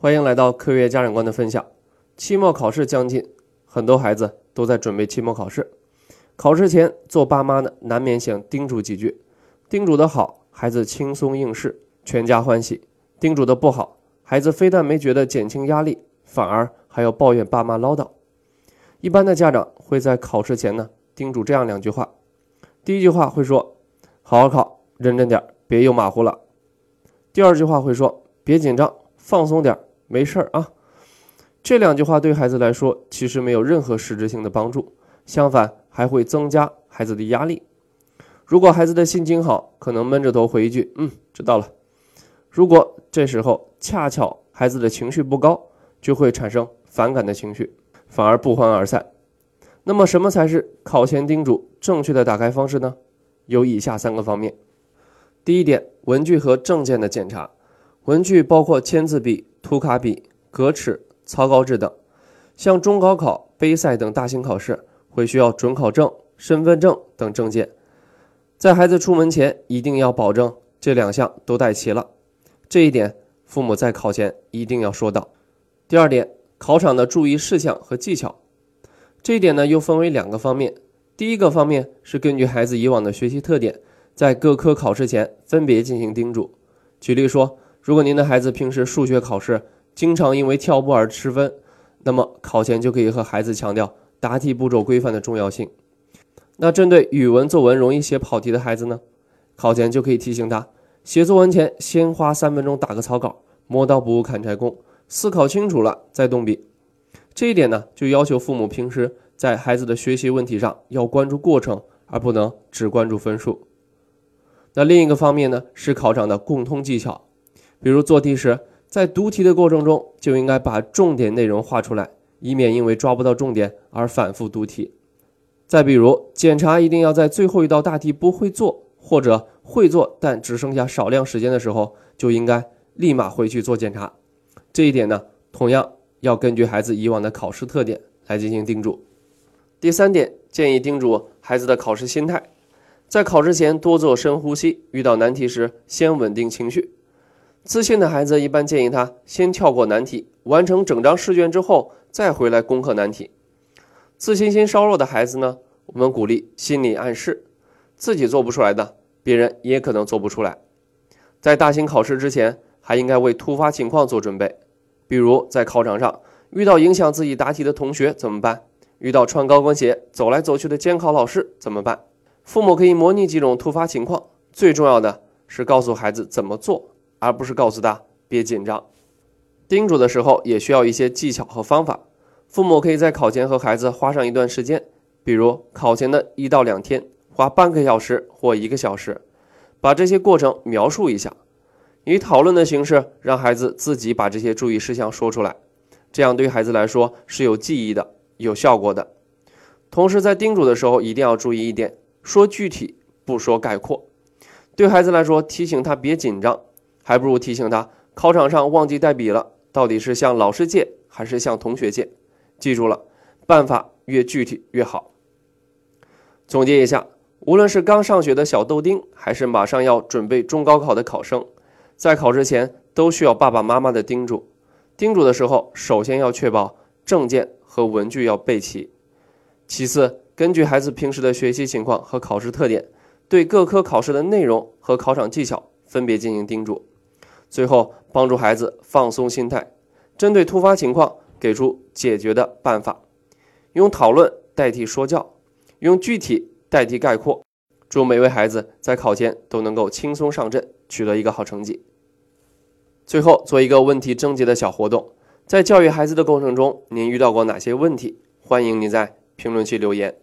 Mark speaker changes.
Speaker 1: 欢迎来到科学家长观的分享。期末考试将近，很多孩子都在准备期末考试。考试前，做爸妈的难免想叮嘱几句，叮嘱的好，孩子轻松应试，全家欢喜；叮嘱的不好，孩子非但没觉得减轻压力，反而还要抱怨爸妈唠叨。一般的家长会在考试前呢叮嘱这样两句话：第一句话会说，好好考，认真点，别又马虎了；第二句话会说，别紧张，放松点。没事儿啊，这两句话对孩子来说其实没有任何实质性的帮助，相反还会增加孩子的压力。如果孩子的心情好，可能闷着头回一句“嗯，知道了”；如果这时候恰巧孩子的情绪不高，就会产生反感的情绪，反而不欢而散。那么，什么才是考前叮嘱正确的打开方式呢？有以下三个方面。第一点，文具和证件的检查。文具包括签字笔。涂卡笔、格尺、草稿纸等，像中高考、杯赛等大型考试，会需要准考证、身份证等证件。在孩子出门前，一定要保证这两项都带齐了。这一点，父母在考前一定要说到。第二点，考场的注意事项和技巧。这一点呢，又分为两个方面。第一个方面是根据孩子以往的学习特点，在各科考试前分别进行叮嘱。举例说。如果您的孩子平时数学考试经常因为跳步而失分，那么考前就可以和孩子强调答题步骤规范的重要性。那针对语文作文容易写跑题的孩子呢，考前就可以提醒他，写作文前先花三分钟打个草稿，磨刀不误砍柴工，思考清楚了再动笔。这一点呢，就要求父母平时在孩子的学习问题上要关注过程，而不能只关注分数。那另一个方面呢，是考场的共通技巧。比如做题时，在读题的过程中就应该把重点内容画出来，以免因为抓不到重点而反复读题。再比如检查，一定要在最后一道大题不会做或者会做但只剩下少量时间的时候，就应该立马回去做检查。这一点呢，同样要根据孩子以往的考试特点来进行叮嘱。第三点，建议叮嘱孩子的考试心态，在考试前多做深呼吸，遇到难题时先稳定情绪。自信的孩子一般建议他先跳过难题，完成整张试卷之后再回来攻克难题。自信心稍弱的孩子呢，我们鼓励心理暗示，自己做不出来的，别人也可能做不出来。在大型考试之前，还应该为突发情况做准备，比如在考场上遇到影响自己答题的同学怎么办？遇到穿高跟鞋走来走去的监考老师怎么办？父母可以模拟几种突发情况，最重要的是告诉孩子怎么做。而不是告诉他别紧张，叮嘱的时候也需要一些技巧和方法。父母可以在考前和孩子花上一段时间，比如考前的一到两天，花半个小时或一个小时，把这些过程描述一下，以讨论的形式让孩子自己把这些注意事项说出来，这样对孩子来说是有记忆的、有效果的。同时，在叮嘱的时候一定要注意一点，说具体不说概括。对孩子来说，提醒他别紧张。还不如提醒他，考场上忘记带笔了，到底是向老师借还是向同学借？记住了，办法越具体越好。总结一下，无论是刚上学的小豆丁，还是马上要准备中高考的考生，在考试前都需要爸爸妈妈的叮嘱。叮嘱的时候，首先要确保证件和文具要备齐，其次根据孩子平时的学习情况和考试特点，对各科考试的内容和考场技巧分别进行叮嘱。最后，帮助孩子放松心态，针对突发情况给出解决的办法，用讨论代替说教，用具体代替概括。祝每位孩子在考前都能够轻松上阵，取得一个好成绩。最后，做一个问题征集的小活动，在教育孩子的过程中，您遇到过哪些问题？欢迎你在评论区留言。